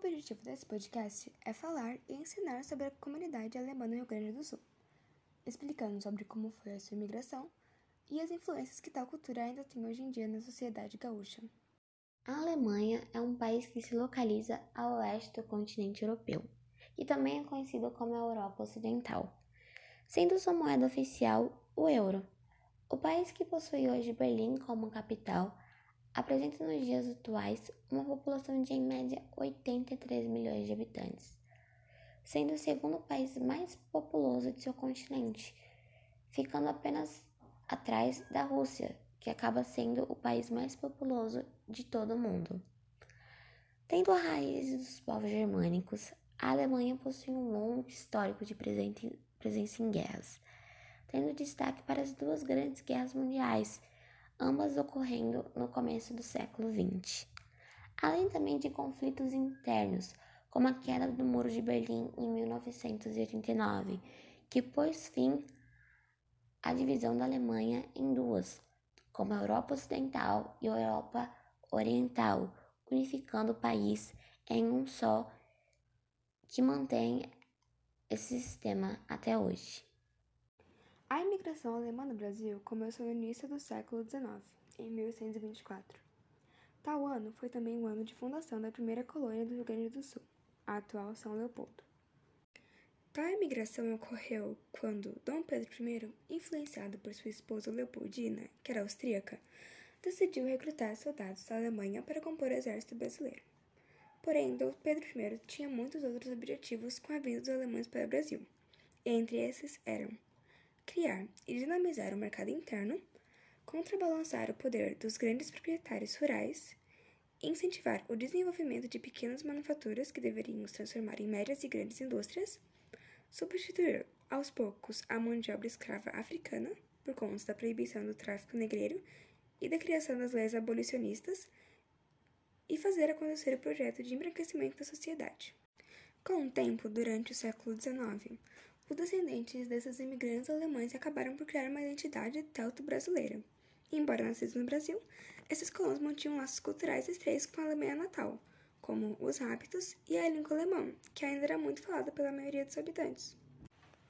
objetivo desse podcast é falar e ensinar sobre a comunidade alemã no Rio Grande do Sul, explicando sobre como foi a sua imigração e as influências que tal cultura ainda tem hoje em dia na sociedade gaúcha. A Alemanha é um país que se localiza ao oeste do continente europeu, e também é conhecido como a Europa Ocidental, sendo sua moeda oficial o euro. O país que possui hoje Berlim como capital apresenta nos dias atuais uma população de em média 83 milhões de habitantes, sendo o segundo país mais populoso de seu continente, ficando apenas atrás da Rússia, que acaba sendo o país mais populoso de todo o mundo. Tendo a raiz dos povos germânicos, a Alemanha possui um longo histórico de presença em guerras, tendo destaque para as duas grandes guerras mundiais, ambas ocorrendo no começo do século XX. Além também de conflitos internos, como a queda do Muro de Berlim em 1989, que pôs fim à divisão da Alemanha em duas, como a Europa Ocidental e a Europa Oriental, unificando o país em um só que mantém esse sistema até hoje. A imigração alemã no Brasil começou no início do século XIX, em 1824. Tal ano foi também o ano de fundação da primeira colônia do Rio Grande do Sul, a atual São Leopoldo. Tal imigração ocorreu quando Dom Pedro I, influenciado por sua esposa Leopoldina, que era austríaca, decidiu recrutar soldados da Alemanha para compor o exército brasileiro. Porém, Dom Pedro I tinha muitos outros objetivos com a vinda dos alemães para o Brasil. Entre esses eram criar e dinamizar o mercado interno, contrabalançar o poder dos grandes proprietários rurais, incentivar o desenvolvimento de pequenas manufaturas que deveriam se transformar em médias e grandes indústrias, substituir aos poucos a mão de obra escrava africana por conta da proibição do tráfico negreiro e da criação das leis abolicionistas e fazer acontecer o projeto de embranquecimento da sociedade. Com o tempo, durante o século XIX, os descendentes desses imigrantes alemães acabaram por criar uma identidade teuto-brasileira. Embora nascidos no Brasil, esses colonos mantinham laços culturais estreitos com a Alemanha natal, como os hábitos e a língua alemã, que ainda era muito falada pela maioria dos habitantes.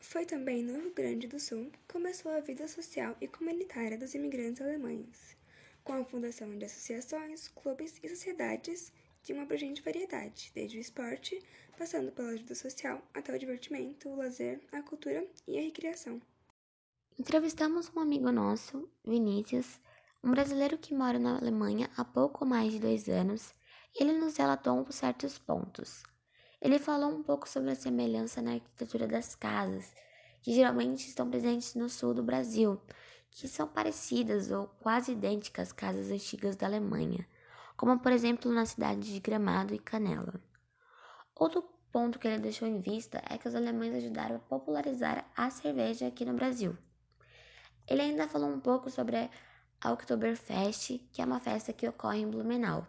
Foi também no Rio Grande do Sul que começou a vida social e comunitária dos imigrantes alemães com a fundação de associações, clubes e sociedades de uma abrangente variedade, desde o esporte, passando pela ajuda social, até o divertimento, o lazer, a cultura e a recreação. Entrevistamos um amigo nosso, Vinícius, um brasileiro que mora na Alemanha há pouco mais de dois anos, e ele nos relatou certos pontos. Ele falou um pouco sobre a semelhança na arquitetura das casas, que geralmente estão presentes no sul do Brasil, que são parecidas ou quase idênticas às casas antigas da Alemanha, como por exemplo na cidade de Gramado e Canela. Outro ponto que ele deixou em vista é que os alemães ajudaram a popularizar a cerveja aqui no Brasil. Ele ainda falou um pouco sobre a Oktoberfest, que é uma festa que ocorre em Blumenau.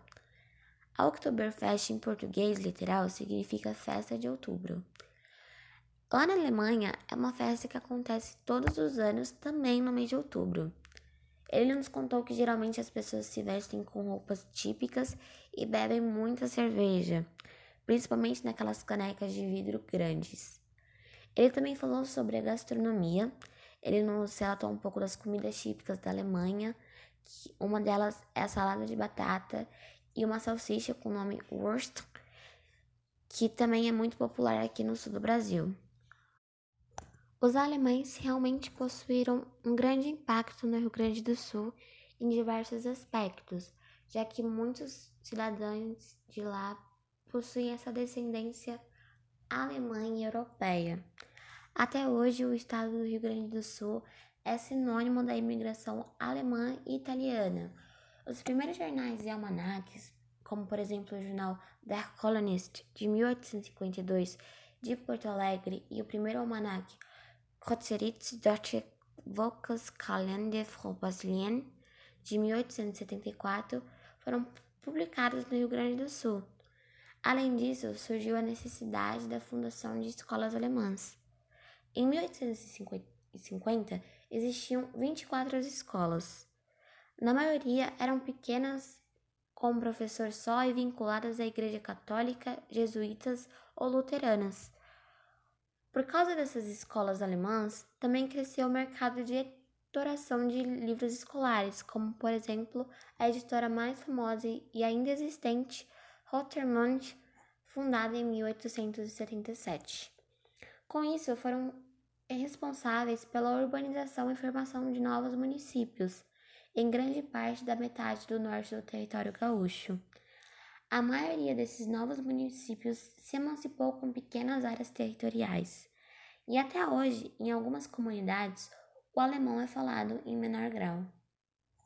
A Oktoberfest em português literal significa festa de outubro. Lá na Alemanha, é uma festa que acontece todos os anos, também no mês de outubro. Ele nos contou que geralmente as pessoas se vestem com roupas típicas e bebem muita cerveja, principalmente naquelas canecas de vidro grandes. Ele também falou sobre a gastronomia. Ele nos relatou um pouco das comidas típicas da Alemanha. uma delas é a salada de batata e uma salsicha com o nome Wurst, que também é muito popular aqui no sul do Brasil. Os alemães realmente possuíram um grande impacto no Rio Grande do Sul em diversos aspectos, já que muitos cidadãos de lá possuem essa descendência alemã e europeia. Até hoje, o estado do Rio Grande do Sul é sinônimo da imigração alemã e italiana. Os primeiros jornais e almanaques, como por exemplo o jornal Der Colonist de 1852 de Porto Alegre e o primeiro almanaque Kotzeritz Deutsche Volkskalender Frau Brasilien, de 1874, foram publicados no Rio Grande do Sul. Além disso, surgiu a necessidade da fundação de escolas alemãs. Em 1850, existiam 24 escolas. Na maioria eram pequenas com um professor só e vinculadas à Igreja Católica, jesuítas ou luteranas. Por causa dessas escolas alemãs, também cresceu o mercado de editoração de livros escolares, como, por exemplo, a editora mais famosa e ainda existente, Rotermund, fundada em 1877. Com isso, foram responsáveis pela urbanização e formação de novos municípios, em grande parte da metade do norte do território gaúcho. A maioria desses novos municípios se emancipou com pequenas áreas territoriais, e até hoje, em algumas comunidades, o alemão é falado em menor grau.